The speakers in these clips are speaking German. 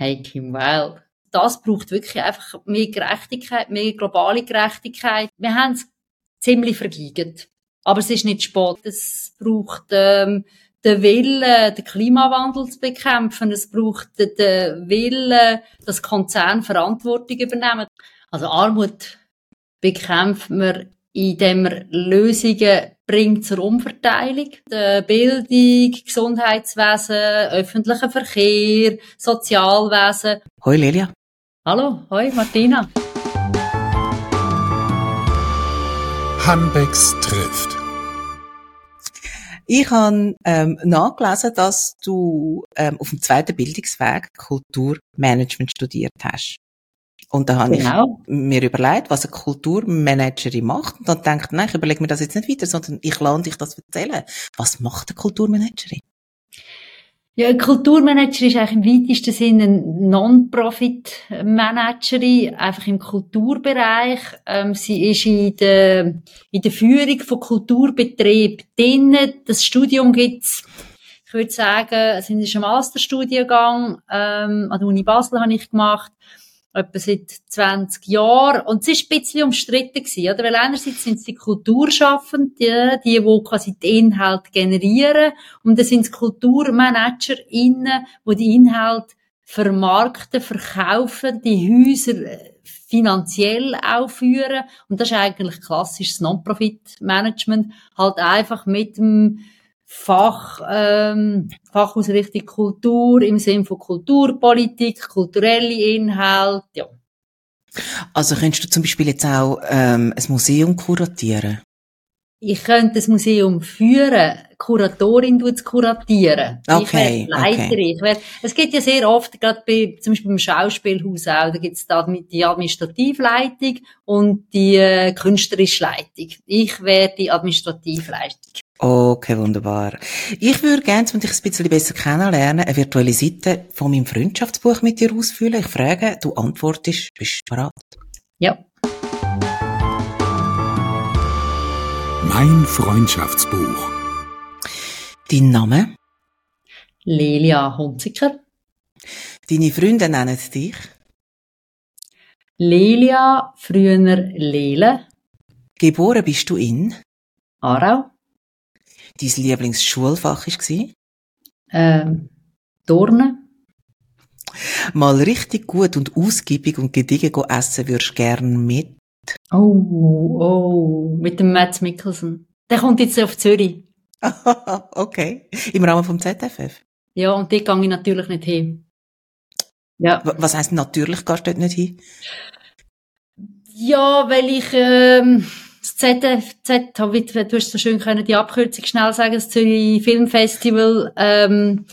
Hey Kim Weil, das braucht wirklich einfach mehr Gerechtigkeit, mehr globale Gerechtigkeit. Wir haben es ziemlich vergeigt. Aber es ist nicht spät. Es braucht ähm, den Willen, den Klimawandel zu bekämpfen. Es braucht den Willen, dass Konzerne Verantwortung übernehmen. Also Armut bekämpft man, indem man Lösungen bringt zur Umverteilung. Die Bildung, Gesundheitswesen, öffentlicher Verkehr, Sozialwesen. Hoi Lilia. Hallo, hoi Martina. Hanbecks trifft. Ich habe ähm, nachgelesen, dass du ähm, auf dem zweiten Bildungsweg Kulturmanagement studiert hast. Und da habe genau. ich mir überlegt, was eine Kulturmanagerin macht. Und dann denke ich, nein, ich überlege mir das jetzt nicht weiter, sondern ich lerne dich das erzählen. Was macht eine Kulturmanagerin? Ja, ein Kulturmanager ist eigentlich im weitesten Sinne ein Non-Profit-Managerin, einfach im Kulturbereich. Ähm, sie ist in der, in der Führung von Kulturbetrieb drin. Das Studium gibt's, ich würde sagen, es ist ein Masterstudiengang, ähm, an der Uni Basel habe ich gemacht etwa seit 20 Jahren. Und es ist ein bisschen umstritten gewesen, oder? Weil einerseits sind es die Kulturschaffenden, die, die quasi die Inhalte generieren. Und dann sind es KulturmanagerInnen, die die Inhalte vermarkten, verkaufen, die Häuser äh, finanziell aufführen. Und das ist eigentlich klassisches Non-Profit-Management. Halt einfach mit dem Fach, ähm, Fachausrichtung Kultur im Sinne von Kulturpolitik, kulturelle Inhalte, ja. Also könntest du zum Beispiel jetzt auch ähm, ein Museum kuratieren? Ich könnte das Museum führen, Kuratorin tut es kuratieren. Okay, ich Leiterin. Okay. Ich es gibt ja sehr oft, gerade bei, zum Beispiel beim Schauspielhaus auch, da gibt es da die Administrativleitung und die äh, künstlerische Leitung. Ich wäre die Administrativleitung. Okay, wunderbar. Ich würde gerne, um dich ein bisschen besser kennenlernen, eine virtuelle Seite von meinem Freundschaftsbuch mit dir ausfüllen. Ich frage, du antwortest, bist du bereit? Ja. Mein Freundschaftsbuch. Dein Name? Lelia Hunziker. Deine Freunde nennen dich? Lelia, früher Lele. Geboren bist du in? Aarau. Dein Lieblingsschulfach war? Ähm, Turnen. Mal richtig gut und ausgiebig und gediegen essen würdest gern mit? Oh, oh, mit dem Matt Mickelson. Der kommt jetzt auf Zürich. okay. Im Rahmen vom ZFF? Ja, und dort gehe ich natürlich nicht hin. Ja. Was heisst natürlich gehst du dort nicht hin? Ja, weil ich, ähm, das ZFZ, du hast so schön können die Abkürzung schnell sagen, das Zürich Filmfestival, ähm,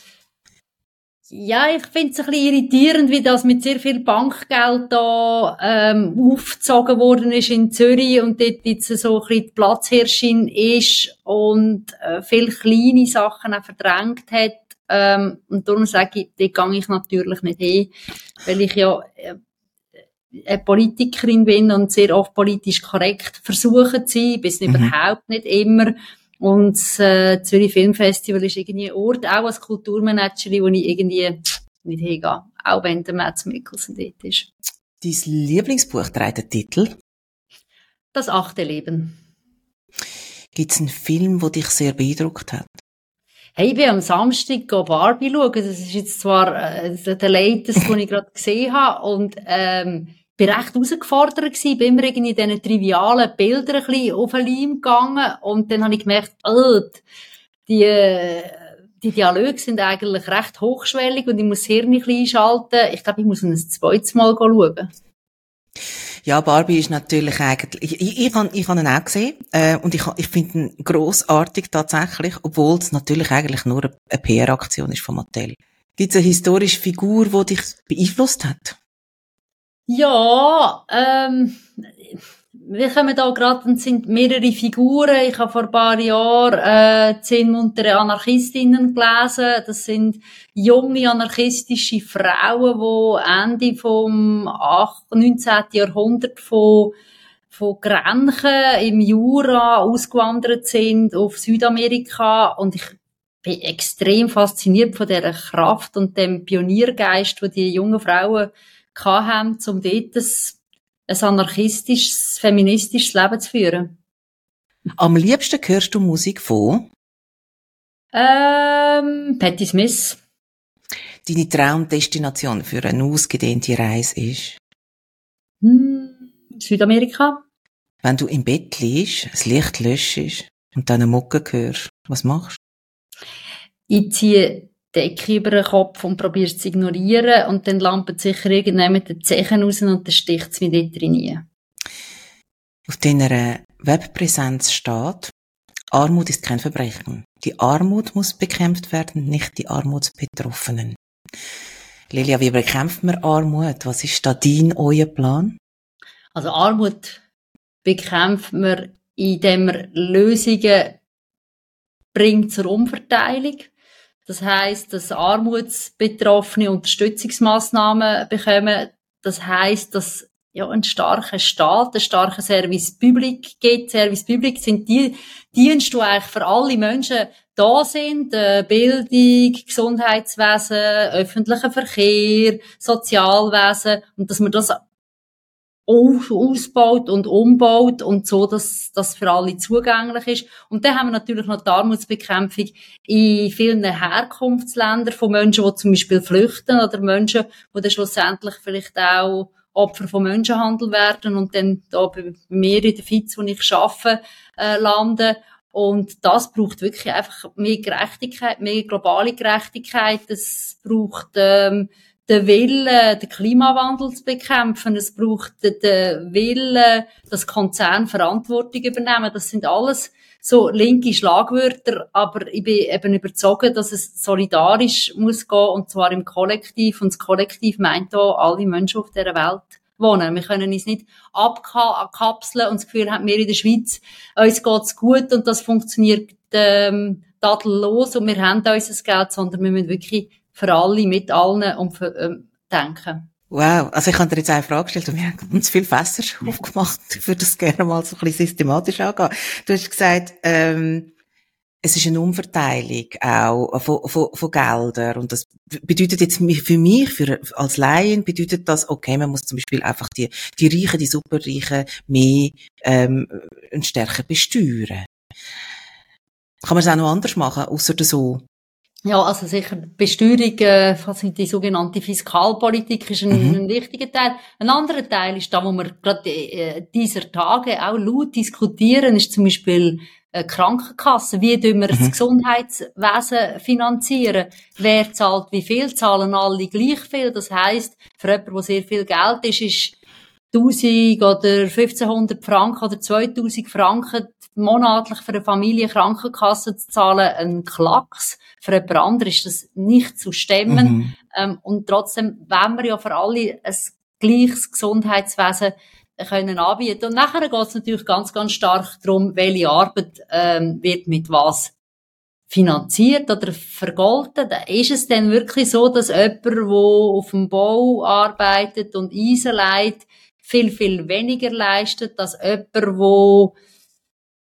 ja, ich finde es ein bisschen irritierend, wie das mit sehr viel Bankgeld da ähm, aufgezogen worden ist in Zürich und dort jetzt so ein bisschen die Platzherrschin ist und äh, viele kleine Sachen auch verdrängt hat. Ähm, und darum sage ich, dort gehe ich natürlich nicht hin, weil ich ja äh, eine Politikerin bin und sehr oft politisch korrekt versuche zu sein, bis mhm. überhaupt nicht immer. Und das äh, Zürich Filmfestival ist irgendwie ein Ort, auch als Kulturmanagerin, wo ich irgendwie nicht hingehe. Auch wenn der Mats Mikkelsen dort ist. Dein Lieblingsbuch trägt den Titel? Das achte Leben. Gibt es einen Film, der dich sehr beeindruckt hat? Hey, ich bin am Samstag Barbie schauen. Das ist jetzt zwar äh, der latest, den ich gerade gesehen habe. Und ähm, bin recht herausgefordert gewesen, bin immer irgendwie in diesen trivialen Bildern ein bisschen auf den Leim gegangen und dann habe ich gemerkt, oh, die, die Dialoge sind eigentlich recht hochschwellig und ich muss das Hirn ein bisschen einschalten. Ich glaube, ich muss ein zweites Mal schauen. Ja, Barbie ist natürlich eigentlich, ich, ich, ich, habe, ich habe ihn auch gesehen, äh, und ich, ich finde ihn grossartig tatsächlich, obwohl es natürlich eigentlich nur eine PR-Aktion ist vom Mattel. Gibt es eine historische Figur, die dich beeinflusst hat? Ja, ähm, wir kommen da gerade und sind mehrere Figuren. Ich habe vor ein paar Jahren äh, zehn muntere Anarchistinnen gelesen. Das sind junge anarchistische Frauen, die Ende vom 8, 19. Jahrhundert von von Grenchen im Jura ausgewandert sind auf Südamerika und ich bin extrem fasziniert von dieser Kraft und dem Pioniergeist, wo die jungen Frauen haben, um dort ein, ein anarchistisches, feministisches Leben zu führen. Am liebsten hörst du Musik von? Ähm, Patti Smith. Deine Traumdestination für eine ausgedehnte Reise ist? Hm, Südamerika. Wenn du im Bett liegst, das Licht löschst und dann eine Mucke hörst, was machst du? Ich ziehe die Decke über den Kopf und probiere es zu ignorieren und dann lampet sicher irgendwann mit den Zehen raus und dann sticht es dort drin. Auf deiner Webpräsenz steht, Armut ist kein Verbrechen. Die Armut muss bekämpft werden, nicht die Armutsbetroffenen. Lilia, wie bekämpft man Armut? Was ist da dein, euer Plan? Also Armut bekämpft man, indem man Lösungen bringt zur Umverteilung. Das heißt, dass Armutsbetroffene Unterstützungsmaßnahmen bekommen. Das heißt, dass ja, ein starker Staat, ein starker Service Public gibt. Service Public sind die Dienste, die eigentlich für alle Menschen da sind. Äh, Bildung, Gesundheitswesen, öffentlicher Verkehr, Sozialwesen. Und dass man das ausbaut und umbaut und so, dass das für alle zugänglich ist. Und dann haben wir natürlich noch die Armutsbekämpfung in vielen Herkunftsländern von Menschen, die zum Beispiel flüchten oder Menschen, die dann schlussendlich vielleicht auch Opfer von Menschenhandel werden und dann da bei mir in der FIZ, wo ich arbeite, äh, landen. Und das braucht wirklich einfach mehr Gerechtigkeit, mehr globale Gerechtigkeit. Es braucht ähm, den Willen, den Klimawandel zu bekämpfen. Es braucht den Willen, dass Konzerne Verantwortung übernehmen. Das sind alles so linke Schlagwörter, aber ich bin eben überzeugt, dass es solidarisch muss gehen, und zwar im Kollektiv. Und das Kollektiv meint auch alle Menschen auf dieser Welt wohnen. Wir können uns nicht abkapseln und das Gefühl haben, wir in der Schweiz, uns geht's gut und das funktioniert ähm, tadellos und wir haben unser Geld, sondern wir müssen wirklich für alle, mit allen und für, ähm, denken. Wow, also ich habe dir jetzt eine Frage gestellt und wir haben ganz viel Fässer aufgemacht. Ich würde das gerne mal so ein bisschen systematisch angehen. Du hast gesagt, ähm, es ist eine Umverteilung auch von, von, von Geldern und das bedeutet jetzt für mich, für, als Laien, bedeutet das, okay, man muss zum Beispiel einfach die, die Reichen, die Superreichen mehr ähm, stärker besteuern. Kann man es auch noch anders machen, außer so ja, also sicher Besteuerung, äh, die sogenannte Fiskalpolitik ist ein, mhm. ein, wichtiger Teil. Ein anderer Teil ist da, wo wir gerade äh, dieser Tage auch laut diskutieren, ist zum Beispiel äh, Krankenkassen. Wie tun wir mhm. das Gesundheitswesen finanzieren? Wer zahlt wie viel? Zahlen alle gleich viel? Das heisst, für jemanden, der sehr viel Geld ist, ist 1000 oder 1500 Franken oder 2000 Franken monatlich für eine Familie Krankenkasse zu zahlen, ein Klacks. Für jemand anderes ist das nicht zu stemmen. Mhm. Ähm, und trotzdem wenn wir ja für alle ein gleiches Gesundheitswesen können anbieten. Und nachher geht es natürlich ganz, ganz stark darum, welche Arbeit ähm, wird mit was finanziert oder vergolten. Ist es denn wirklich so, dass jemand, der auf dem Bau arbeitet und Eisen leitet, viel, viel weniger leistet, als jemand, der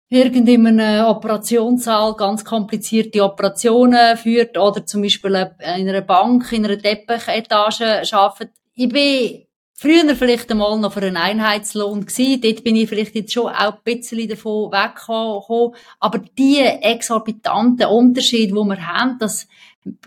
irgend in einem Operationssaal ganz komplizierte Operationen führt oder zum Beispiel in einer Bank, in einer Teppichetage arbeitet. Ich bin früher vielleicht einmal noch für einen Einheitslohn gewesen. Dort bin ich vielleicht jetzt schon auch ein bisschen davon weggekommen. Aber die exorbitanten Unterschiede, die wir haben, das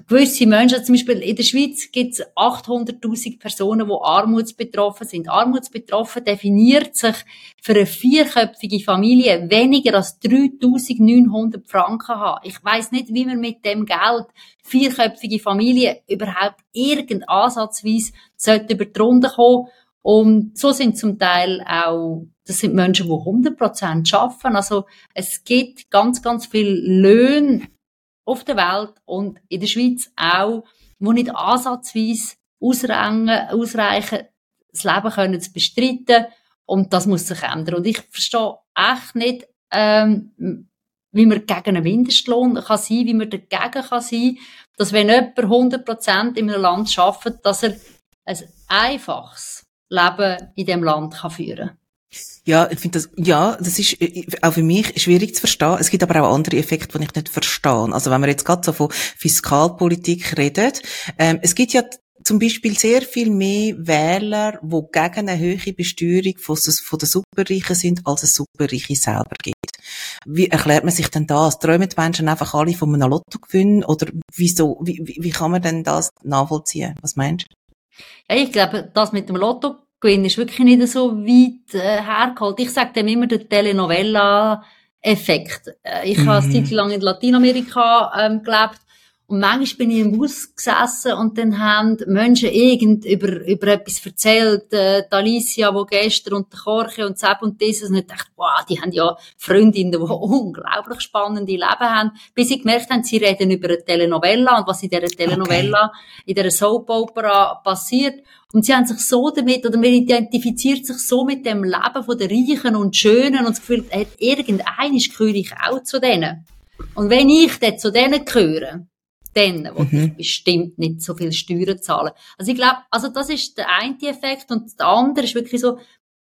gewisse Menschen, zum Beispiel in der Schweiz gibt es 800.000 Personen, die armutsbetroffen sind. Armutsbetroffen definiert sich für eine vierköpfige Familie weniger als 3.900 Franken haben. Ich weiß nicht, wie man mit dem Geld vierköpfige Familie überhaupt irgend ansatzweise sollte über die Runde kommen. Und so sind zum Teil auch, das sind Menschen, die 100% arbeiten. Also es gibt ganz, ganz viele Löhne, auf der Welt und in der Schweiz auch, wo nicht ansatzweise ausreichen, das Leben können zu bestreiten und das muss sich ändern. Und ich verstehe echt nicht, ähm, wie man gegen einen Mindestlohn kann sein, wie man dagegen kann sein, dass wenn jemand 100% in einem Land arbeitet, dass er ein einfaches Leben in dem Land kann führen Ja, ich finde das, ja, das ist äh, auch für mich schwierig zu verstehen. Es gibt aber auch andere Effekte, die ich nicht verstehe. Also wenn wir jetzt gerade so von Fiskalpolitik reden, ähm, es gibt ja zum Beispiel sehr viel mehr Wähler, die gegen eine höhere Besteuerung von, von den Superreichen sind, als es Superreiche selber gibt. Wie erklärt man sich denn das? Träumen die Menschen einfach alle von einem Lottogewinn? Oder wieso, wie, wie, wie kann man denn das nachvollziehen? Was meinst du? Ja, ich glaube, das mit dem Lottogewinn ist wirklich nicht so weit äh, hergeholt. Ich sage dem immer der Telenovela-Effekt. Äh, ich mhm. habe eine Zeit lang in Lateinamerika ähm, gelebt und manchmal bin ich im Bus gesessen und dann haben Menschen irgend über, über etwas erzählt, äh, die Alicia, die gestern und der Korche und Seb und dieses und ich dachte, wow, die haben ja Freundinnen, die unglaublich spannende Leben haben, bis sie gemerkt haben, sie reden über eine Telenovela und was in dieser Telenovela, okay. in dieser Soap Opera passiert. Und sie haben sich so damit, oder man identifiziert sich so mit dem Leben von den Reichen und Schönen und das Gefühl, hat irgendeines gehöre ich auch zu denen. Und wenn ich dann zu denen gehöre, dann wo mhm. bestimmt nicht so viel Steuern zahlen. Also ich glaube, also das ist der eine Effekt und der andere ist wirklich so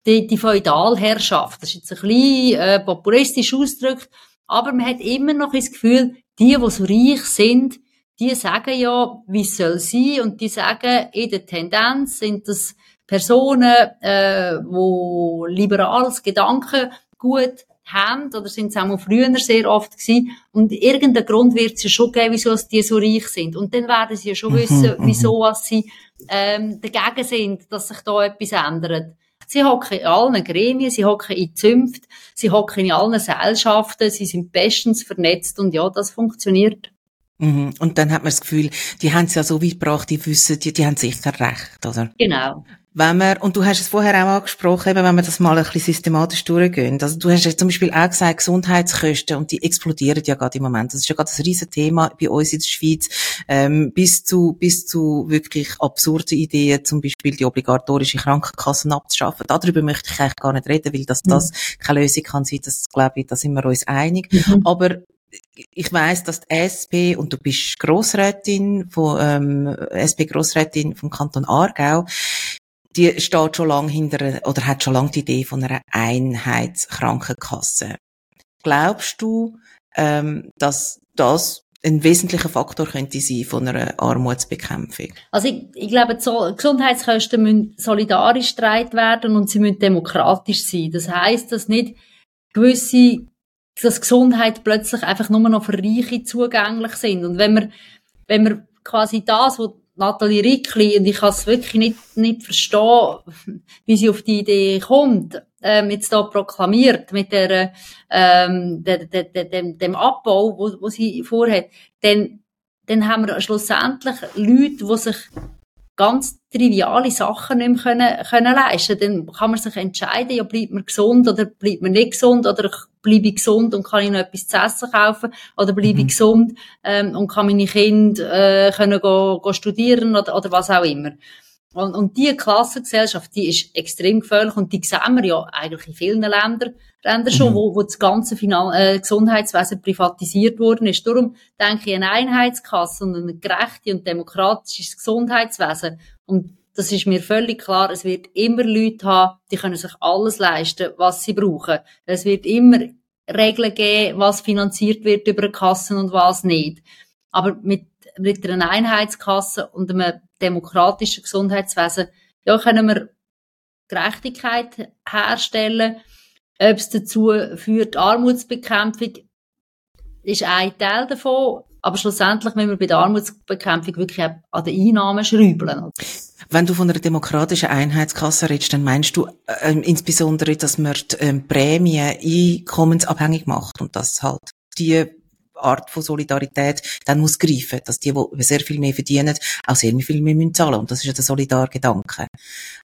die, die Feudalherrschaft. Das ist jetzt ein bisschen äh, populistisch ausgedrückt, aber man hat immer noch das Gefühl, die, die so reich sind, die sagen ja, wie es soll sein und die sagen, in der Tendenz sind das Personen, äh, wo liberales Gedankengut haben, oder sind es auch mal früher sehr oft gewesen, und irgendeinen Grund wird es ja schon geben, wieso die so reich sind. Und dann werden sie ja schon mhm, wissen, mhm. wieso was sie ähm, dagegen sind, dass sich da etwas ändert. Sie hocken in allen Gremien, sie hocken in Zünft, sie hocken in allen Gesellschaften, sie sind bestens vernetzt und ja, das funktioniert. Mhm. Und dann hat man das Gefühl, die haben es ja so weit gebracht, die wissen, die, die haben sicher recht, oder? Genau. Wenn wir, und du hast es vorher auch angesprochen, eben, wenn wir das mal ein bisschen systematisch durchgehen. Also du hast ja zum Beispiel auch gesagt, Gesundheitskosten, und die explodieren ja gerade im Moment. Das ist ja gerade ein riesen Thema bei uns in der Schweiz, ähm, bis zu, bis zu wirklich absurde Ideen, zum Beispiel die obligatorische Krankenkassen abzuschaffen. Darüber möchte ich eigentlich gar nicht reden, weil das, mhm. das keine Lösung kann sein, das glaube ich, da sind wir uns einig. Mhm. Aber ich weiß, dass die SP und du bist Grossrätin von ähm, SP Grossrätin vom Kanton Aargau die steht schon lange hinter, oder hat schon lange die Idee von einer Einheitskrankenkasse. Glaubst du, ähm, dass das ein wesentlicher Faktor könnte sein von einer Armutsbekämpfung? Also ich, ich glaube, die Gesundheitskosten müssen solidarisch getragen werden und sie müssen demokratisch sein. Das heißt, dass nicht gewisse, dass Gesundheit plötzlich einfach nur noch für Reiche zugänglich sind. Und wenn wir, wenn wir quasi das, was Nathalie Rickli, und ich kann es wirklich nicht, nicht verstehen, wie sie auf die Idee kommt, ähm, jetzt da proklamiert mit der, ähm, der, der, der, dem, dem Abbau, wo, wo sie vorhat, dann, dann haben wir schlussendlich Leute, die sich ganz triviale Sachen nicht mehr können, können leisten Dann kann man sich entscheiden, ja, bleibt man gesund oder bleibt man nicht gesund oder bleibe ich gesund und kann ich noch etwas zu essen kaufen oder bleibe mhm. ich gesund ähm, und kann meine Kinder äh, können go, go studieren oder, oder was auch immer. Und, und diese Klassengesellschaft, die ist extrem gefährlich und die sehen wir ja eigentlich in vielen Ländern, Ländern schon, mhm. wo, wo das ganze Finan äh, Gesundheitswesen privatisiert worden ist. Darum denke ich, eine Einheitskasse und ein gerechtes und demokratisches Gesundheitswesen. Und das ist mir völlig klar. Es wird immer Leute haben, die können sich alles leisten, was sie brauchen. Es wird immer Regeln geben, was finanziert wird über Kassen und was nicht. Aber mit, mit einer Einheitskasse und einem demokratischen Gesundheitswesen, ja, können wir Gerechtigkeit herstellen. Ob es dazu führt, Armutsbekämpfung, ist ein Teil davon. Aber schlussendlich müssen wir bei der Armutsbekämpfung wirklich an den Einnahmen schrauben. Wenn du von einer demokratischen Einheitskasse redest, dann meinst du äh, insbesondere, dass man die äh, Prämien einkommensabhängig macht und dass halt die Art von Solidarität dann muss greifen, dass die, die sehr viel mehr verdienen, auch sehr viel mehr müssen zahlen. Und das ist ja der Solidargedanke.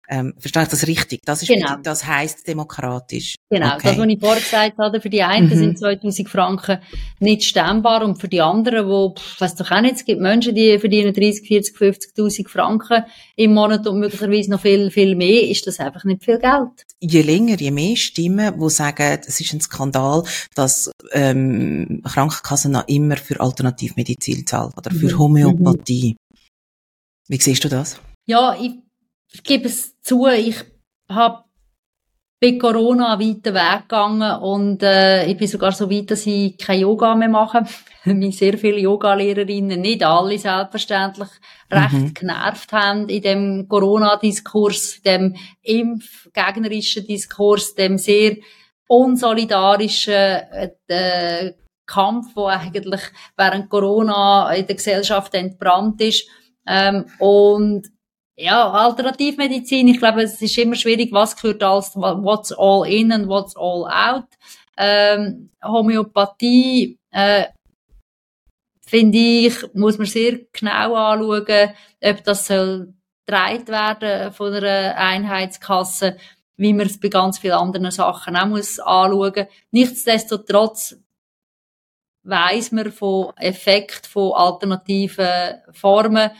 Ähm, verstehe ich das richtig? Das ist, genau. das heisst demokratisch. Genau. Okay. Das, was ich vorher gesagt habe, für die einen mhm. sind 2000 Franken nicht stemmbar und für die anderen, wo, weiss doch auch nicht, es gibt Menschen, die verdienen 30, 40, 50.000 Franken im Monat und möglicherweise noch viel, viel mehr, ist das einfach nicht viel Geld. Je länger, je mehr Stimmen, die sagen, es ist ein Skandal, dass ähm, Krankenkassen noch immer für Alternativmedizin zahlen oder für mhm. Homöopathie. Mhm. Wie siehst du das? Ja, ich ich gebe es zu, ich habe bei Corona einen weiten Weg gegangen und äh, ich bin sogar so weit, dass ich kein Yoga mehr mache. Mich sehr viele Yoga-Lehrerinnen, nicht alle selbstverständlich, recht mhm. genervt haben in dem Corona-Diskurs, dem impfgegnerischen Diskurs, dem sehr unsolidarischen äh, Kampf, wo eigentlich während Corona in der Gesellschaft entbrannt ist. Ähm, und ja, Alternativmedizin, ich glaube, es ist immer schwierig, was gehört als what's all in und what's all out. Ähm, Homöopathie, äh, finde ich, muss man sehr genau anschauen, ob das soll getragen werden von einer Einheitskasse, wie man es bei ganz vielen anderen Sachen auch muss anschauen. Nichtsdestotrotz weiss man von Effekt von alternativen Formen,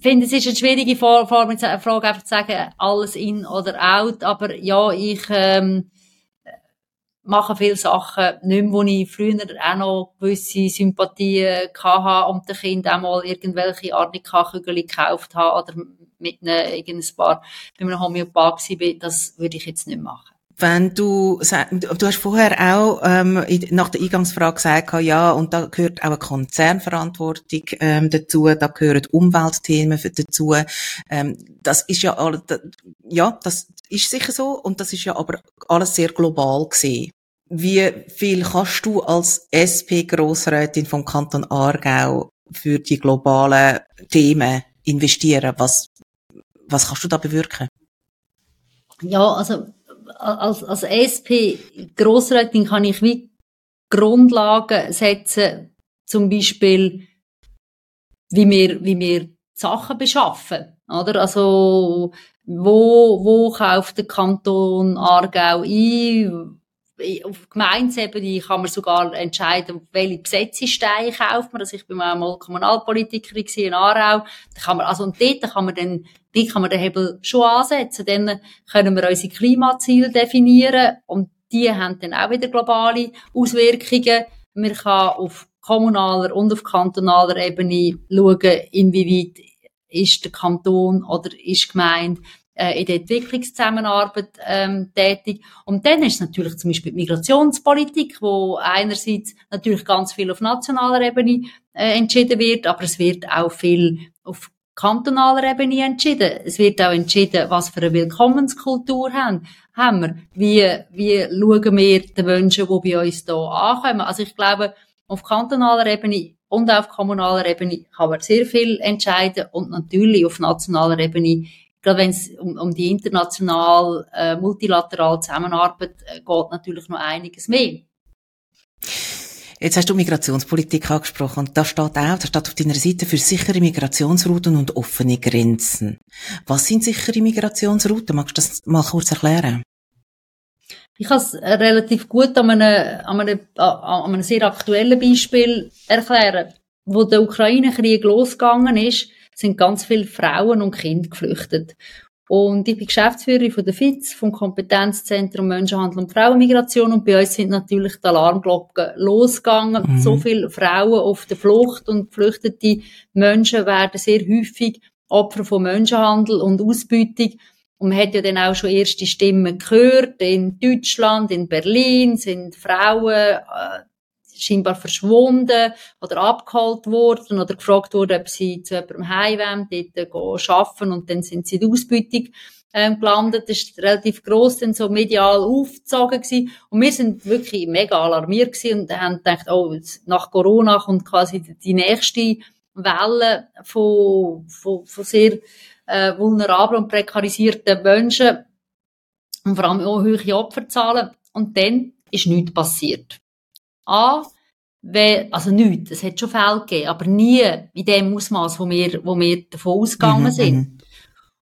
finde, es ist eine schwierige Frage, einfach zu sagen, alles in oder out, aber ja, ich ähm, mache viele Sachen nicht mehr, wo ich früher auch noch gewisse Sympathien hatte und den Kind auch mal irgendwelche Arnika-Kügel gekauft habe oder mit einem, irgendein paar, bei einem Homöopath war, das würde ich jetzt nicht machen. Wenn du, du hast vorher auch ähm, nach der Eingangsfrage gesagt, ja, und da gehört auch eine Konzernverantwortung ähm, dazu, da gehören Umweltthemen dazu. Ähm, das ist ja alles, ja, das ist sicher so, und das ist ja aber alles sehr global gesehen. Wie viel kannst du als SP-Grossrätin vom Kanton Aargau für die globalen Themen investieren? Was, was kannst du da bewirken? Ja, also als, als SP-Grossrätin kann ich wie Grundlagen setzen, zum Beispiel, wie wir, wie wir Sachen beschaffen, oder? Also, wo, wo kauft der Kanton Aargau ein? Auf Gemeinsebene kann man sogar entscheiden, welche Besetzesteine kauft man. Also ich bin mal Kommunalpolitikerin in Aarau. Da kann man, also und dort kann man dann, dort kann man den Hebel schon ansetzen. Dann können wir unsere Klimaziele definieren und die haben dann auch wieder globale Auswirkungen. Man kann auf kommunaler und auf kantonaler Ebene schauen, inwieweit ist der Kanton oder ist die Gemeinde äh, in der Entwicklungszusammenarbeit ähm, tätig. Und dann ist natürlich zum Beispiel die Migrationspolitik, wo einerseits natürlich ganz viel auf nationaler Ebene äh, entschieden wird, aber es wird auch viel auf kantonaler Ebene entschieden. Es wird auch entschieden, was für eine Willkommenskultur haben, haben wir. Wie, wie schauen wir den Menschen, die bei uns hier ankommen. Also ich glaube, auf kantonaler Ebene und auf kommunaler Ebene kann man sehr viel entscheiden und natürlich auf nationaler Ebene gerade wenn es um, um die international, äh, multilaterale Zusammenarbeit äh, geht, natürlich noch einiges mehr. Jetzt hast du Migrationspolitik angesprochen und da steht auch, da steht auf deiner Seite für sichere Migrationsrouten und offene Grenzen. Was sind sichere Migrationsrouten? Magst du das mal kurz erklären? Ich kann es relativ gut an einem, an, einem, an einem sehr aktuellen Beispiel erklären. Wo der Ukraine-Krieg losgegangen ist, sind ganz viele Frauen und Kinder geflüchtet. Und ich bin Geschäftsführerin von der FITZ, vom Kompetenzzentrum Menschenhandel und Frauenmigration. Und bei uns sind natürlich die Alarmglocken losgegangen. Mhm. So viele Frauen auf der Flucht und geflüchtete Menschen werden sehr häufig Opfer von Menschenhandel und Ausbeutung. Und man hat ja dann auch schon erste Stimmen gehört. In Deutschland, in Berlin sind Frauen äh, scheinbar verschwunden oder abgeholt worden oder gefragt worden, ob sie zu jemandem heim dort arbeiten und dann sind sie in der Ausbeutung ähm, gelandet. Das ist relativ gross dann so medial aufgezogen gewesen. Und wir sind wirklich mega alarmiert gewesen und haben gedacht, oh, nach Corona kommt quasi die nächste Welle von, von, von sehr äh, vulnerablen und prekarisierten Menschen und vor allem auch hohe Opferzahlen. Und dann ist nichts passiert. A, weil, also nichts, es hat schon Fälle gegeben, aber nie in dem Ausmaß, wo wir, wo wir davon ausgegangen mhm, sind. Mhm.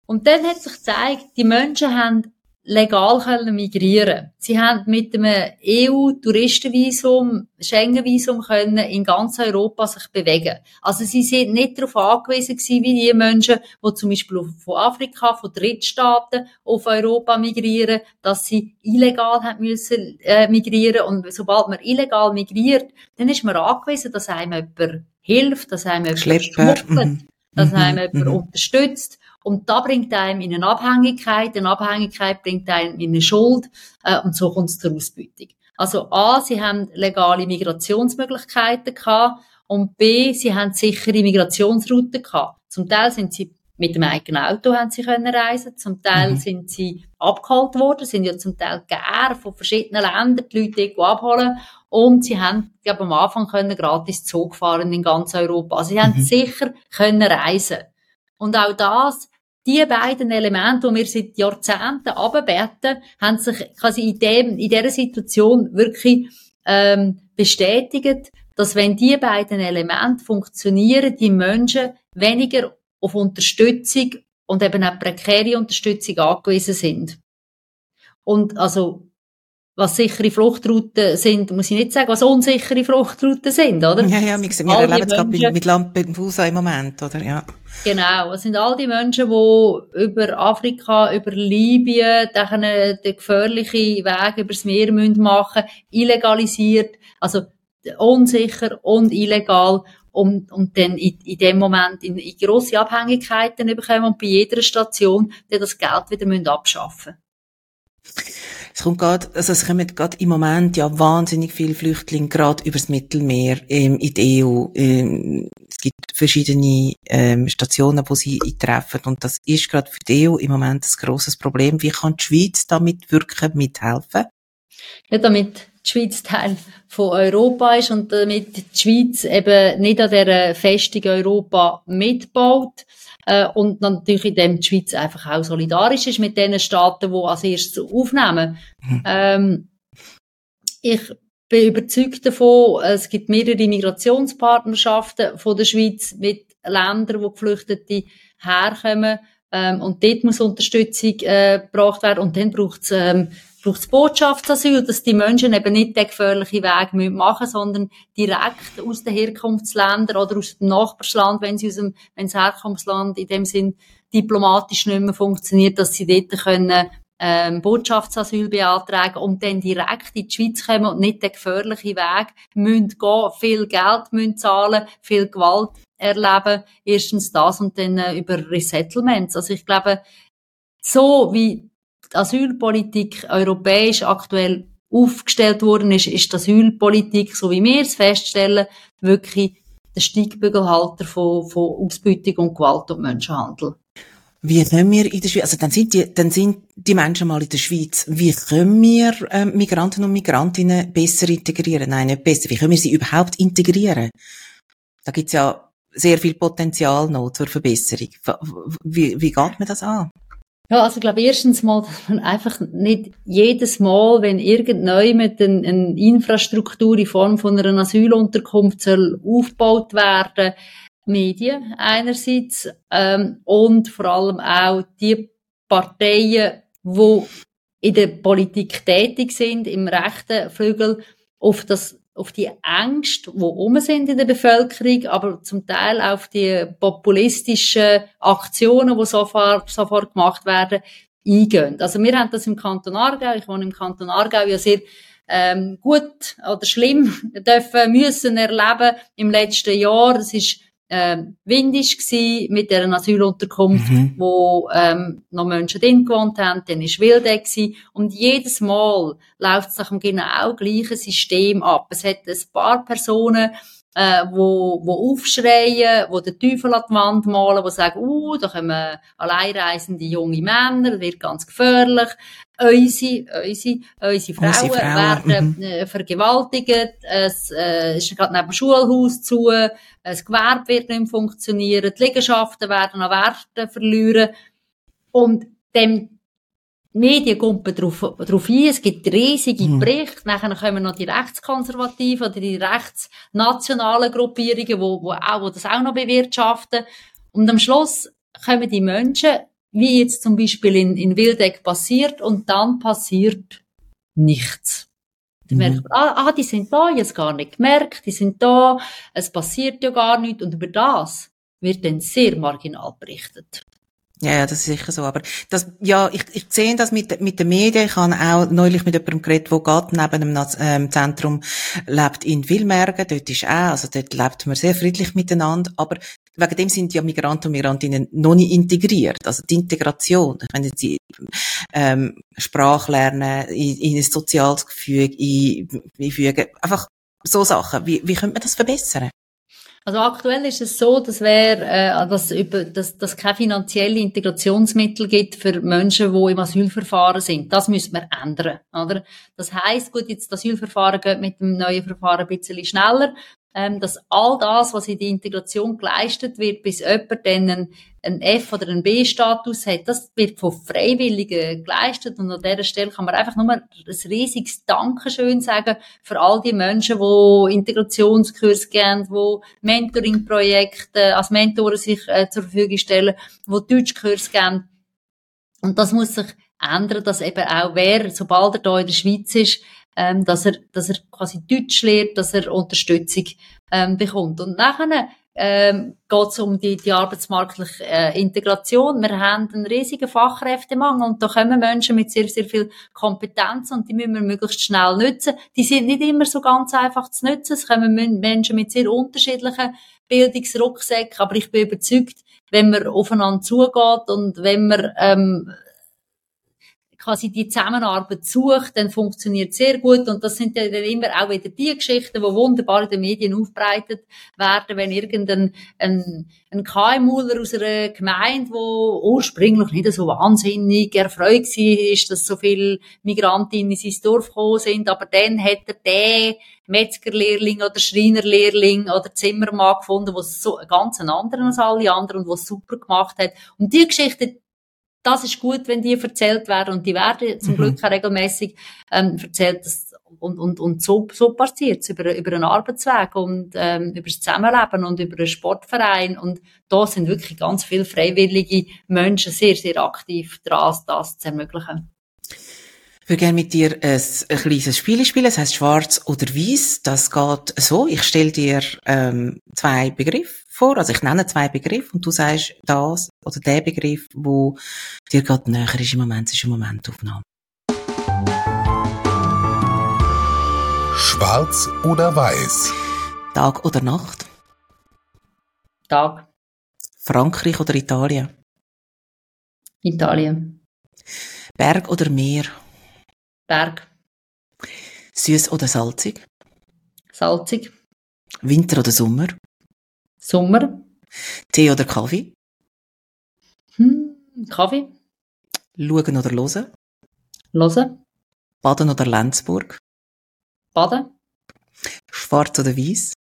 Und dann hat sich gezeigt, die Menschen haben legal können migrieren. Sie haben mit einem EU-Touristenvisum, Schengen-Visum können in ganz Europa sich bewegen. Also sie sind nicht darauf angewiesen gewesen, wie die Menschen, die zum Beispiel von Afrika, von Drittstaaten auf Europa migrieren, dass sie illegal haben müssen äh, migrieren. Und sobald man illegal migriert, dann ist man angewiesen, dass einem jemand hilft, dass einem jemand schmuggelt, mhm. dass einem mhm. jemand mhm. unterstützt. Und da bringt einem in eine Abhängigkeit, eine Abhängigkeit bringt einem in eine Schuld äh, und so kommt es zur Ausbeutung. Also A, sie haben legale Migrationsmöglichkeiten gehabt und B, sie haben sichere Migrationsrouten gehabt. Zum Teil sind sie mit dem eigenen Auto haben sie können reisen. Zum Teil mhm. sind sie abgeholt worden, sind ja zum Teil gern von verschiedenen Ländern die Leute irgendwo abholen. Und sie haben, ich glaube, am Anfang können gratis Zug fahren in ganz Europa. Also sie mhm. haben sicher können reisen. Und auch das, die beiden Elemente, die wir seit Jahrzehnten abbeten, haben sich quasi in dem, in dieser Situation wirklich, ähm, bestätigt, dass wenn die beiden Elemente funktionieren, die Menschen weniger auf Unterstützung und eben auch prekäre Unterstützung angewiesen sind. Und also, was sichere Fluchtrouten sind, muss ich nicht sagen, was unsichere Fluchtrouten sind, oder? Ja, ja, wir, wir erleben es gerade mit Lampedusa im Moment, oder? Ja. Genau, es sind all die Menschen, die über Afrika, über Libyen, den, gefährlichen Weg übers Meer machen müssen, illegalisiert, also unsicher und illegal und, und dann in, in dem Moment in, in grosse Abhängigkeiten bekommen und bei jeder Station dann das Geld wieder müssen abschaffen es kommt gerade, also es kommen gerade im Moment ja wahnsinnig viele Flüchtlinge gerade übers Mittelmeer ähm, in die EU. Ähm, es gibt verschiedene ähm, Stationen, wo sie treffen und das ist gerade für die EU im Moment ein grosses Problem. Wie kann die Schweiz damit wirklich mithelfen? Ja, damit die Schweiz Teil von Europa ist und damit die Schweiz eben nicht an dieser Festung Europa mitbaut äh, und natürlich in dem die Schweiz einfach auch solidarisch ist mit den Staaten, die als erstes aufnehmen. Mhm. Ähm, ich bin überzeugt davon, es gibt mehrere Migrationspartnerschaften von der Schweiz mit Ländern, wo Geflüchtete herkommen. Ähm, und dort muss Unterstützung äh, gebracht werden. Und dann braucht es ähm, braucht es Botschaftsasyl, dass die Menschen eben nicht den gefährlichen Weg machen müssen, sondern direkt aus den Herkunftsländern oder aus dem Nachbarschland, wenn sie aus dem, wenn das Herkunftsland in dem Sinn diplomatisch nicht mehr funktioniert, dass sie dort können, ähm, Botschaftsasyl beantragen und dann direkt in die Schweiz kommen und nicht den gefährlichen Weg müssen gehen, viel Geld müssen zahlen, viel Gewalt erleben. Erstens das und dann äh, über Resettlements. Also ich glaube, so wie Asylpolitik europäisch aktuell aufgestellt worden ist, ist die Asylpolitik, so wie wir es feststellen, wirklich der Steigbügelhalter von, von Ausbeutung und Gewalt und Menschenhandel. Wie können wir in der Schweiz, also dann sind die, dann sind die Menschen mal in der Schweiz, wie können wir ähm, Migranten und Migrantinnen besser integrieren? Nein, nicht besser. Wie können wir sie überhaupt integrieren? Da gibt's ja sehr viel Potenzial noch zur Verbesserung. Wie, wie geht man das an? Ja, also ich glaube erstens mal, dass man einfach nicht jedes Mal, wenn irgendjemand eine, eine Infrastruktur in Form von einer Asylunterkunft soll aufgebaut werden, Medien einerseits ähm, und vor allem auch die Parteien, die in der Politik tätig sind, im rechten Flügel, auf das auf die Ängste, die um sind in der Bevölkerung, aber zum Teil auf die populistischen Aktionen, die sofort, sofort gemacht werden, eingehen. Also wir haben das im Kanton Aargau, ich wohne im Kanton Aargau ja sehr ähm, gut oder schlimm dürfen müssen erleben im letzten Jahr. Das ist äh, windig gsi mit der Asylunterkunft, mhm. wo ähm, noch Menschen drin gewohnt haben, dann ist Wilde gsi und jedes Mal läuft es nach dem genau gleichen System ab. Es hat ein paar Personen, äh, wo, wo aufschreien, wo den Teufel an die Wand malen, wo sagen, uh, da kommen alleinreisende junge Männer, wird ganz gefährlich. Unsere, unsere, unsere Frauen, unsere Frauen. werden mhm. äh, vergewaltigt, es äh, ist gerade neben dem Schulhaus zu, das Gewerbe wird nicht mehr funktionieren, die Liegenschaften werden an Werten verlieren. Und dem Medien kumpen drauf, drauf ein, es gibt riesige mhm. Berichte, nachher kommen noch die rechtskonservativen oder die rechtsnationalen Gruppierungen, wo, wo, auch, wo das auch noch bewirtschaften. Und am Schluss kommen die Menschen, wie jetzt zum Beispiel in, in Wildeck passiert, und dann passiert nichts. Mhm. merkt ah, ah, die sind da, jetzt gar nicht gemerkt, die sind da, es passiert ja gar nichts, und über das wird dann sehr marginal berichtet. Ja, ja, das ist sicher so. Aber das, ja, ich, ich sehe das mit, mit den Medien. Ich habe auch neulich mit jemandem geredet, der gerade neben dem ähm, Zentrum lebt in Wilmergen. Dort ist auch, also dort lebt man sehr friedlich miteinander. Aber wegen dem sind ja Migranten und Migrantinnen noch nicht integriert. Also die Integration, wenn jetzt die ähm, Sprache lernen, in, in ein soziales Gefüge einfügen, einfach so Sachen. Wie, wie könnte man das verbessern? Also aktuell ist es so, dass, wär, äh, dass, über, dass, dass keine finanzielle Integrationsmittel gibt für Menschen, die im Asylverfahren sind. Das müssen wir ändern, oder? Das heißt, gut, jetzt das Asylverfahren geht mit dem neuen Verfahren ein bisschen schneller ähm, dass all das, was in die Integration geleistet wird, bis jemand dann einen, F- oder einen B-Status hat, das wird von Freiwilligen geleistet. Und an dieser Stelle kann man einfach nur ein riesiges Dankeschön sagen für all die Menschen, die Integrationskurs geben, die Mentoring-Projekte als Mentoren sich äh, zur Verfügung stellen, die Deutschkurs geben. Und das muss sich ändern, dass eben auch wer, sobald er hier in der Schweiz ist, ähm, dass er, dass er quasi Deutsch lernt, dass er Unterstützung ähm, bekommt. Und nachher ähm, geht es um die, die arbeitsmarktliche äh, Integration. Wir haben einen riesigen Fachkräftemangel und da kommen Menschen mit sehr, sehr viel Kompetenz und die müssen wir möglichst schnell nutzen. Die sind nicht immer so ganz einfach zu nutzen. Es kommen Menschen mit sehr unterschiedlichen Bildungsrucksäcken, aber ich bin überzeugt, wenn man aufeinander zugeht und wenn man ähm, quasi die Zusammenarbeit sucht, dann funktioniert sehr gut. Und das sind ja dann immer auch wieder die Geschichten, die wunderbar in den Medien aufbereitet werden, wenn irgendein ein, ein KMUler aus einer Gemeinde, wo ursprünglich nicht so wahnsinnig erfreut war, dass so viele Migrantinnen in sein Dorf gekommen sind, aber dann hat er den Metzgerlehrling oder Schreinerlehrling oder Zimmermann gefunden, der so ganz anderen als alle anderen und was super gemacht hat. Und die Geschichte, das ist gut, wenn die erzählt werden und die werden zum mhm. Glück auch regelmäßig ähm, erzählt. Dass, und, und, und so, so passiert es über, über einen Arbeitsweg und ähm, über das Zusammenleben und über einen Sportverein. Und da sind wirklich ganz viele freiwillige Menschen sehr, sehr aktiv dran, das zu ermöglichen. Ich würde gerne mit dir ein, ein kleines Spiel spielen, das heißt Schwarz oder Weiß. Das geht so. Ich stelle dir ähm, zwei Begriffe vor. Also ich nenne zwei Begriffe und du sagst das oder der Begriff, wo dir gerade näher ist im Moment, ist eine Momentaufnahme. Schwarz oder Weiß? Tag oder Nacht? Tag. Frankreich oder Italien? Italien. Berg oder Meer? Berg. Süß oder salzig? Salzig. Winter oder Sommer? Sommer. Tee oder Kaffee? Hm, Kaffee. Schauen oder hören? Hören. Baden oder Lenzburg? Baden. Schwarz oder Weiß?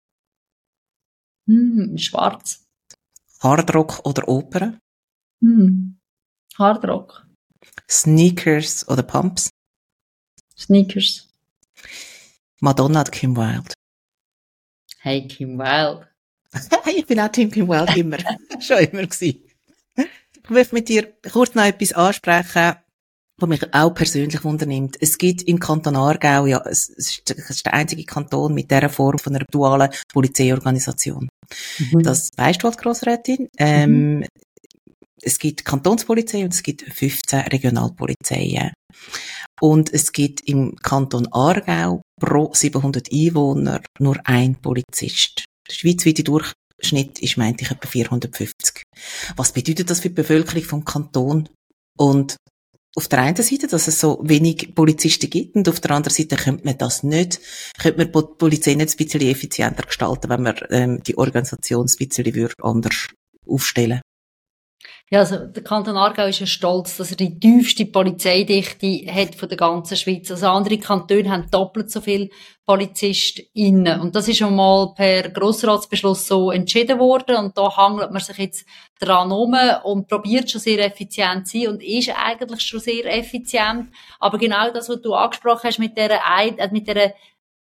Hm, schwarz. Hardrock oder Oper? Hm, Hardrock. Sneakers oder Pumps? Sneakers. Madonna oder Kim Wilde? Hey, Kim Wilde. ich bin auch Team Kim Wild immer. Schon immer gewesen. Ich möchte mit dir kurz noch etwas ansprechen, was mich auch persönlich wundernimmt. Es gibt im Kanton Aargau, ja, es ist, der einzige Kanton mit dieser Form von einer dualen Polizeiorganisation. Mhm. Das weißt du als Grossrätin. Ähm, mhm. Es gibt Kantonspolizei und es gibt 15 Regionalpolizeien. Und es gibt im Kanton Aargau pro 700 Einwohner nur ein Polizist. Der schweizweite Durchschnitt ist, meinte ich, etwa 450. Was bedeutet das für die Bevölkerung vom Kanton? Und auf der einen Seite, dass es so wenig Polizisten gibt und auf der anderen Seite könnte man das nicht, könnte man die Polizei nicht ein bisschen effizienter gestalten, wenn man ähm, die Organisation ein bisschen anders aufstellen ja, also der Kanton Aargau ist ja stolz, dass er die tiefste Polizeidichte hat von der ganzen Schweiz. Also andere Kantone haben doppelt so viele PolizistInnen. Und das ist schon mal per Grossratsbeschluss so entschieden worden. Und da hangelt man sich jetzt dran um und probiert schon sehr effizient zu sein und ist eigentlich schon sehr effizient. Aber genau das, was du angesprochen hast mit der, äh, mit der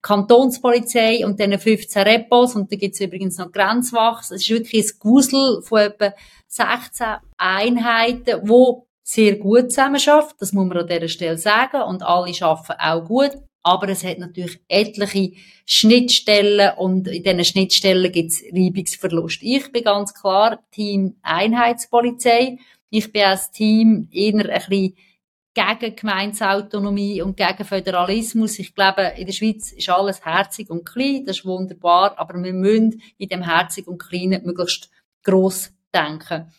Kantonspolizei und dann 15 Repos und da gibt's übrigens noch Grenzwachs. Es ist wirklich ein Gusel von etwa 16 Einheiten, wo sehr gut zusammenarbeiten. Das muss man an dieser Stelle sagen. Und alle arbeiten auch gut. Aber es hat natürlich etliche Schnittstellen und in diesen Schnittstellen gibt's Reibungsverlust. Ich bin ganz klar Team Einheitspolizei. Ich bin als Team eher ein bisschen gegen Gemeinsautonomie und gegen Föderalismus. Ich glaube, in der Schweiz ist alles herzig und klein, das ist wunderbar, aber wir müssen in dem herzig und kleinen möglichst gross denken.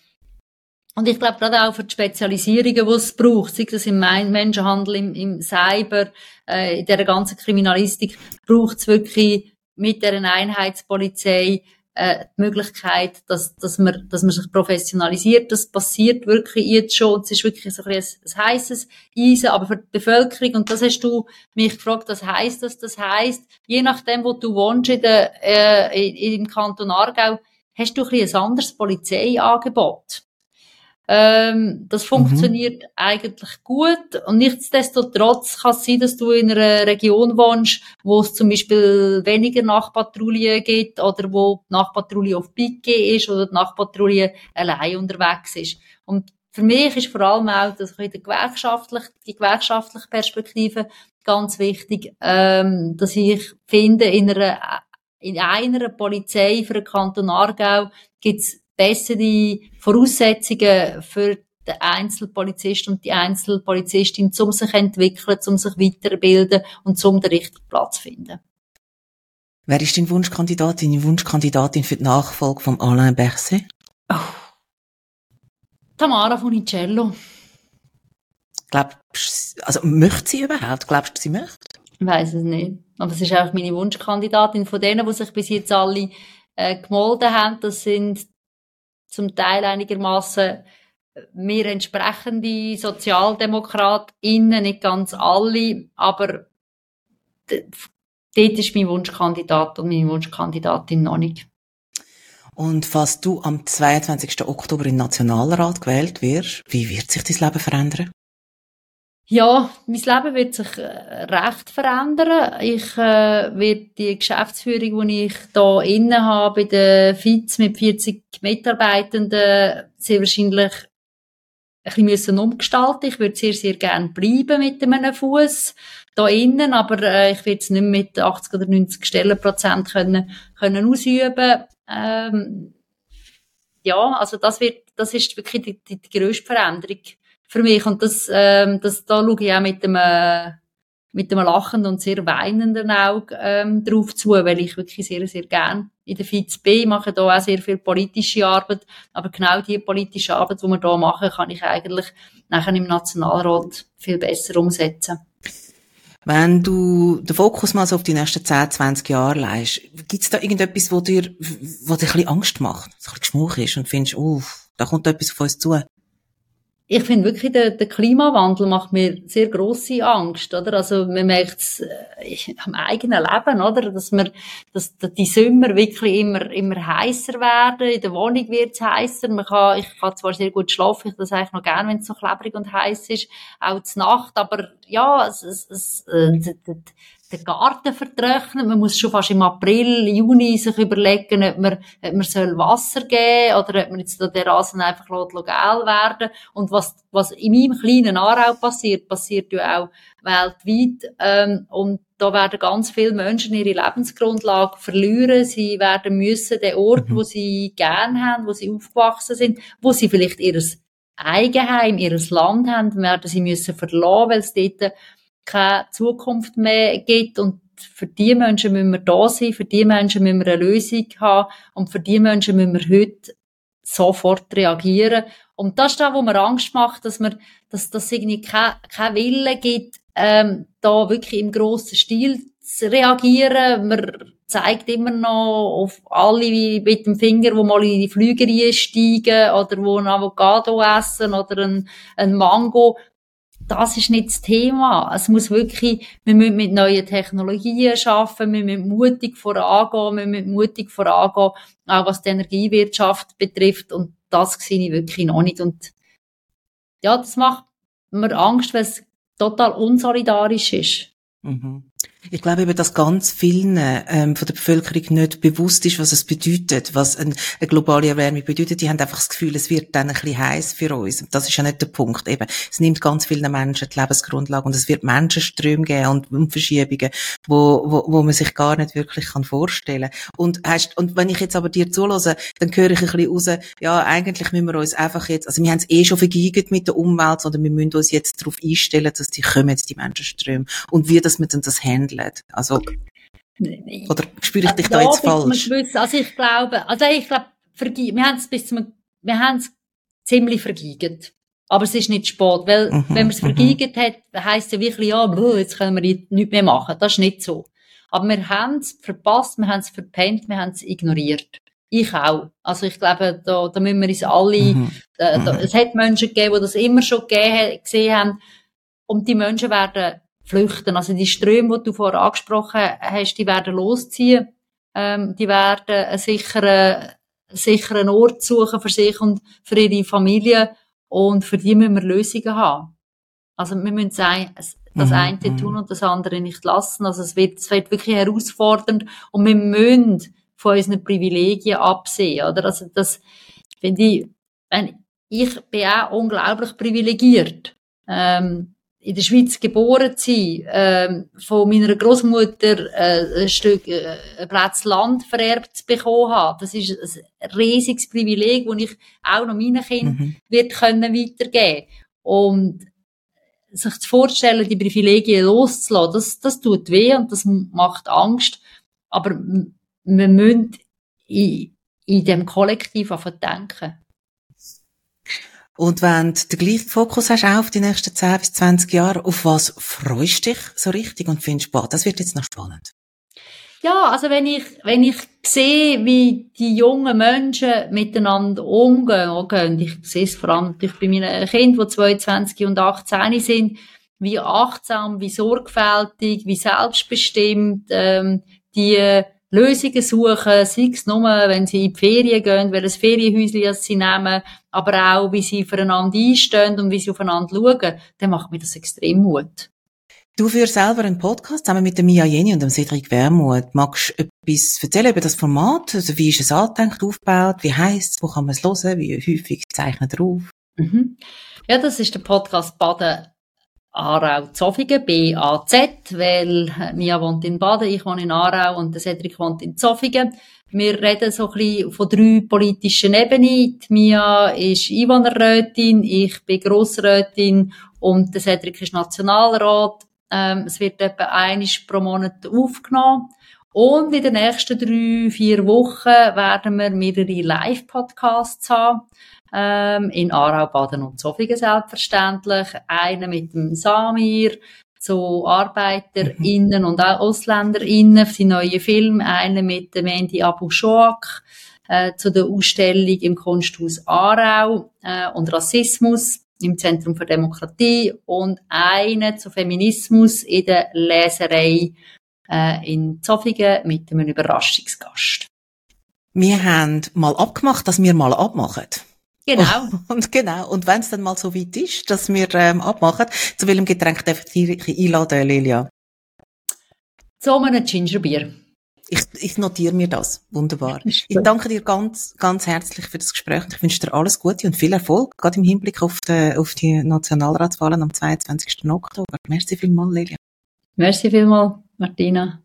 Und ich glaube, gerade auch für die Spezialisierungen, die es braucht, sei das im Menschenhandel, im, im Cyber, äh, in der ganzen Kriminalistik, braucht es wirklich mit der Einheitspolizei äh, die Möglichkeit, dass, dass, man, dass man sich professionalisiert. Das passiert wirklich jetzt schon. Es ist wirklich so ein, ein, ein heisses Eisen, aber für die Bevölkerung, und das hast du mich gefragt, was heisst das? Das heisst, je nachdem, wo du wohnst in der, äh, in, im Kanton Aargau, hast du ein, ein anderes Polizeiangebot. Ähm, das mhm. funktioniert mhm. eigentlich gut. Und nichtsdestotrotz kann es sein, dass du in einer Region wohnst, wo es zum Beispiel weniger Nachpatrouille gibt oder wo die Nachpatrouille auf Piquet ist oder die Nachpatrouille allein unterwegs ist. Und für mich ist vor allem auch das die gewerkschaftliche, die gewerkschaftliche Perspektive ganz wichtig, ähm, dass ich finde, in einer, in einer Polizei für den Kanton Aargau gibt's bessere Voraussetzungen für den Einzelpolizist und die Einzelpolizistin, um sich zu entwickeln, um sich weiterbilden und um den richtigen Platz zu finden. Wer ist dein Wunschkandidat, deine Wunschkandidatin für die Nachfolge von Alain Berset? Oh. Tamara Funicello. Glaubst also möchte sie überhaupt? Glaubst du, sie möchte? Ich weiss es nicht. Aber es ist auch meine Wunschkandidatin von denen, die sich bis jetzt alle äh, gemolden haben. Das sind zum Teil einigermaßen mir entsprechende SozialdemokratInnen, nicht ganz alle, aber dort ist mein Wunschkandidat und meine Wunschkandidatin noch nicht. Und falls du am 22. Oktober in den Nationalrat gewählt wirst, wie wird sich dein Leben verändern? Ja, mein Leben wird sich äh, recht verändern. Ich äh, werde die Geschäftsführung, die ich da inne habe, bei der FIZ mit 40 Mitarbeitenden, sehr wahrscheinlich ein bisschen müssen umgestalten. Ich würde sehr, sehr gerne bleiben mit einem Fuß da innen, aber äh, ich werde es nicht mit 80 oder 90 Stellenprozent können, können ausüben. Ähm, ja, also das wird, das ist wirklich die, die, die grösste Veränderung für mich. Und das, ähm, das, da schaue ich auch mit einem, mit einem lachenden und sehr weinenden Auge ähm, drauf zu, weil ich wirklich sehr, sehr gern in der FIZ bin. Ich mache da auch sehr viel politische Arbeit, aber genau die politische Arbeit, die wir da machen, kann ich eigentlich nachher im Nationalrat viel besser umsetzen. Wenn du den Fokus mal so auf die nächsten 10, 20 Jahre leist, gibt's da irgendetwas, wo dir, wo dir ein bisschen Angst macht, ein bisschen geschmuch ist und findest, uff, da kommt etwas auf uns zu? Ich finde wirklich, der, der Klimawandel macht mir sehr große Angst, oder? Also, man merkt es äh, am eigenen Leben, oder? Dass man, dass die Sommer wirklich immer, immer heißer werden. In der Wohnung wird es heißer. Man kann, ich kann zwar sehr gut schlafen, ich das eigentlich noch gerne, wenn es so klebrig und heiß ist. Auch zur Nacht. Aber, ja, es, es, es, äh, den Garten vertrocknet. Man muss schon fast im April, Juni sich überlegen, ob man, ob man soll Wasser geben oder ob man jetzt den Rasen einfach gel werden Und was, was in meinem kleinen Aarau passiert, passiert ja auch weltweit. Ähm, und da werden ganz viele Menschen ihre Lebensgrundlage verlieren. Sie werden müssen den Ort, mhm. wo sie gern haben, wo sie aufgewachsen sind, wo sie vielleicht ihres Eigenheim, ihres Land haben, werden sie müssen verlassen, weil es dort keine Zukunft mehr gibt und für die Menschen müssen wir da sein, für die Menschen müssen wir eine Lösung haben und für die Menschen müssen wir heute sofort reagieren. Und das ist da, wo mir Angst macht, dass man, dass das irgendwie kein, kein Wille gibt, ähm, da wirklich im grossen Stil zu reagieren. Man zeigt immer noch auf alle wie mit dem Finger, wo mal in die Flüge steigen oder wo ein Avocado essen oder ein, ein Mango das ist nicht das Thema. Es muss wirklich, wir müssen mit neuen Technologien schaffen, wir müssen mutig vorangehen, wir müssen mutig vorangehen, auch was die Energiewirtschaft betrifft. Und das sehe ich wirklich noch nicht. Und ja, das macht mir Angst, weil es total unsolidarisch ist. Mhm. Ich glaube eben, dass ganz vielen ähm, von der Bevölkerung nicht bewusst ist, was es bedeutet, was ein, eine globale Erwärmung bedeutet. Die haben einfach das Gefühl, es wird dann ein bisschen heiß für uns. Das ist ja nicht der Punkt. Eben, es nimmt ganz vielen Menschen die Lebensgrundlage und es wird Menschenströme geben und, und Verschiebungen, wo, wo, wo man sich gar nicht wirklich kann vorstellen Und hast, und wenn ich jetzt aber dir zulasse, dann höre ich ein bisschen raus, ja, eigentlich müssen wir uns einfach jetzt, also wir haben es eh schon vergeigt mit der Umwelt, sondern wir müssen uns jetzt darauf einstellen, dass die kommen, die Menschenströme. Und wie, dass wir dann das handeln. Also, oder spüre ich dich da, da jetzt falsch? Also ich glaube, also ich glaube, wir haben es bis zum, wir haben es ziemlich vergeigt. Aber es ist nicht spät, weil, mhm, wenn man es mhm. vergeigt hat, heisst ja wirklich, ja, jetzt können wir nichts mehr machen. Das ist nicht so. Aber wir haben es verpasst, wir haben es verpennt, wir haben es ignoriert. Ich auch. Also ich glaube, da, da müssen wir uns alle, mhm. äh, da, es hat Menschen gegeben, die das immer schon gegeben, gesehen haben. Und die Menschen werden flüchten. Also die Ströme, die du vorher angesprochen hast, die werden losziehen. Ähm, die werden einen sicheren, sicheren Ort suchen für sich und für ihre Familie. Und für die müssen wir Lösungen haben. Also wir müssen das mhm, eine mhm. tun und das andere nicht lassen. Also es wird, es wird wirklich herausfordernd und wir müssen von unseren Privilegien absehen, oder? Also das finde ich, ich bin auch unglaublich privilegiert. Ähm, in der Schweiz geboren zu sein, ähm, von meiner Großmutter äh, ein Stück äh, ein Platz Land vererbt zu bekommen haben, das ist ein riesiges Privileg, das ich auch noch meinen Kindern mhm. wird können weitergeben und sich zu vorstellen, die Privilegien loszulassen, das, das tut weh und das macht Angst, aber wir müssen in, in dem Kollektiv einfach denken. Und wenn du den gleichen Fokus hast auf die nächsten 10 bis 20 Jahre, auf was freust du dich so richtig und findest, boah, das wird jetzt noch spannend? Ja, also wenn ich, wenn ich sehe, wie die jungen Menschen miteinander umgehen, ich sehe es vor allem natürlich bei meinen Kindern, die 22 und 18 sind, wie achtsam, wie sorgfältig, wie selbstbestimmt ähm, die Lösungen suchen, sei es nur, wenn sie in die Ferien gehen, welches Ferienhäuschen sie nehmen, aber auch, wie sie füreinander einstehen und wie sie aufeinander schauen, dann macht mir das extrem Mut. Du führst selber einen Podcast zusammen mit der Mia Jenny und dem Cedric Wermuth. Magst du etwas erzählen über das Format? Also wie ist es angedenkt, aufgebaut? Wie heisst es? Wo kann man es hören? Wie häufig zeichnet ihr auf? Mhm. Ja, das ist der Podcast Baden Aarau Zofingen, B-A-Z, weil Mia wohnt in Baden, ich wohne in Aarau und der Cedric wohnt in Zofingen. Wir reden so ein bisschen von drei politischen Ebenen. Die Mia ist Einwohnerrätin, ich bin Grossrätin und der Cedric ist Nationalrat. Ähm, es wird etwa einisch pro Monat aufgenommen. Und in den nächsten drei, vier Wochen werden wir mehrere Live-Podcasts haben ähm, in Aarau, Baden und Zofingen selbstverständlich. Einen mit dem Samir zu ArbeiterInnen mhm. und auch AusländerInnen für die neuen Film. Einen mit dem Andy Abu Shoak äh, zu der Ausstellung im Kunsthaus Aarau äh, und Rassismus im Zentrum für Demokratie und einen zu Feminismus in der Leserei äh, in Zofingen mit einem Überraschungsgast. Wir haben mal abgemacht, dass wir mal abmachen. Genau. Und genau. Und wenn es dann mal so weit ist, dass wir ähm, abmachen, zu welchem Getränk darf ich dich einladen, Lilia? Zu einem Gingerbier. Ich, ich notiere mir das. Wunderbar. Ich danke dir ganz, ganz herzlich für das Gespräch und ich wünsche dir alles Gute und viel Erfolg, gerade im Hinblick auf die, auf die Nationalratswahlen am 22. Oktober. Merci vielmals, Lilia. Merci vielmals, Martina.